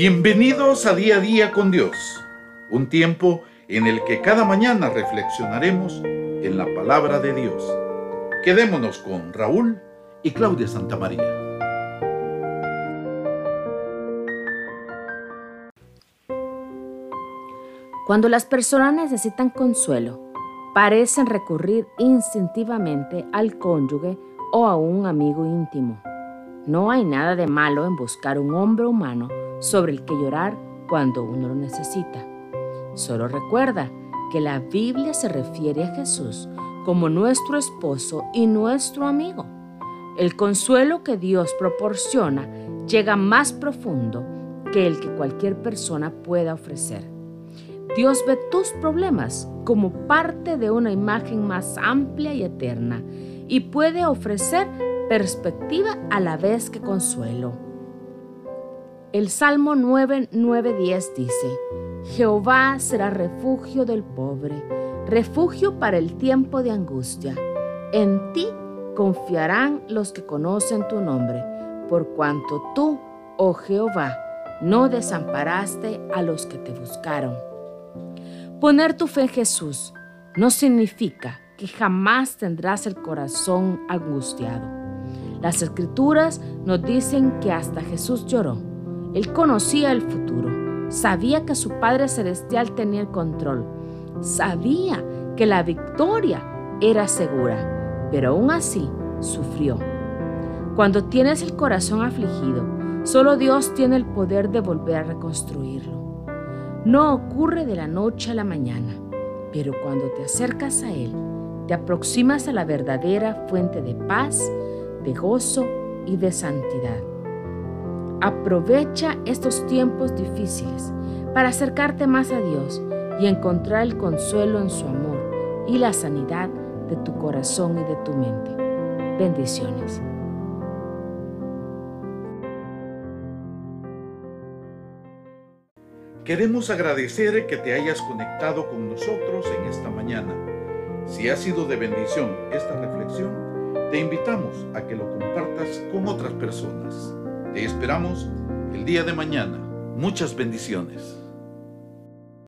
Bienvenidos a Día a Día con Dios, un tiempo en el que cada mañana reflexionaremos en la palabra de Dios. Quedémonos con Raúl y Claudia Santamaría. Cuando las personas necesitan consuelo, parecen recurrir instintivamente al cónyuge o a un amigo íntimo. No hay nada de malo en buscar un hombre humano sobre el que llorar cuando uno lo necesita. Solo recuerda que la Biblia se refiere a Jesús como nuestro esposo y nuestro amigo. El consuelo que Dios proporciona llega más profundo que el que cualquier persona pueda ofrecer. Dios ve tus problemas como parte de una imagen más amplia y eterna y puede ofrecer perspectiva a la vez que consuelo. El Salmo 9, 10 dice, Jehová será refugio del pobre, refugio para el tiempo de angustia. En ti confiarán los que conocen tu nombre, por cuanto tú, oh Jehová, no desamparaste a los que te buscaron. Poner tu fe en Jesús no significa que jamás tendrás el corazón angustiado. Las escrituras nos dicen que hasta Jesús lloró él conocía el futuro, sabía que su Padre Celestial tenía el control, sabía que la victoria era segura, pero aún así sufrió. Cuando tienes el corazón afligido, solo Dios tiene el poder de volver a reconstruirlo. No ocurre de la noche a la mañana, pero cuando te acercas a Él, te aproximas a la verdadera fuente de paz, de gozo y de santidad. Aprovecha estos tiempos difíciles para acercarte más a Dios y encontrar el consuelo en su amor y la sanidad de tu corazón y de tu mente. Bendiciones. Queremos agradecer que te hayas conectado con nosotros en esta mañana. Si ha sido de bendición esta reflexión, te invitamos a que lo compartas con otras personas. Esperamos el día de mañana. Muchas bendiciones.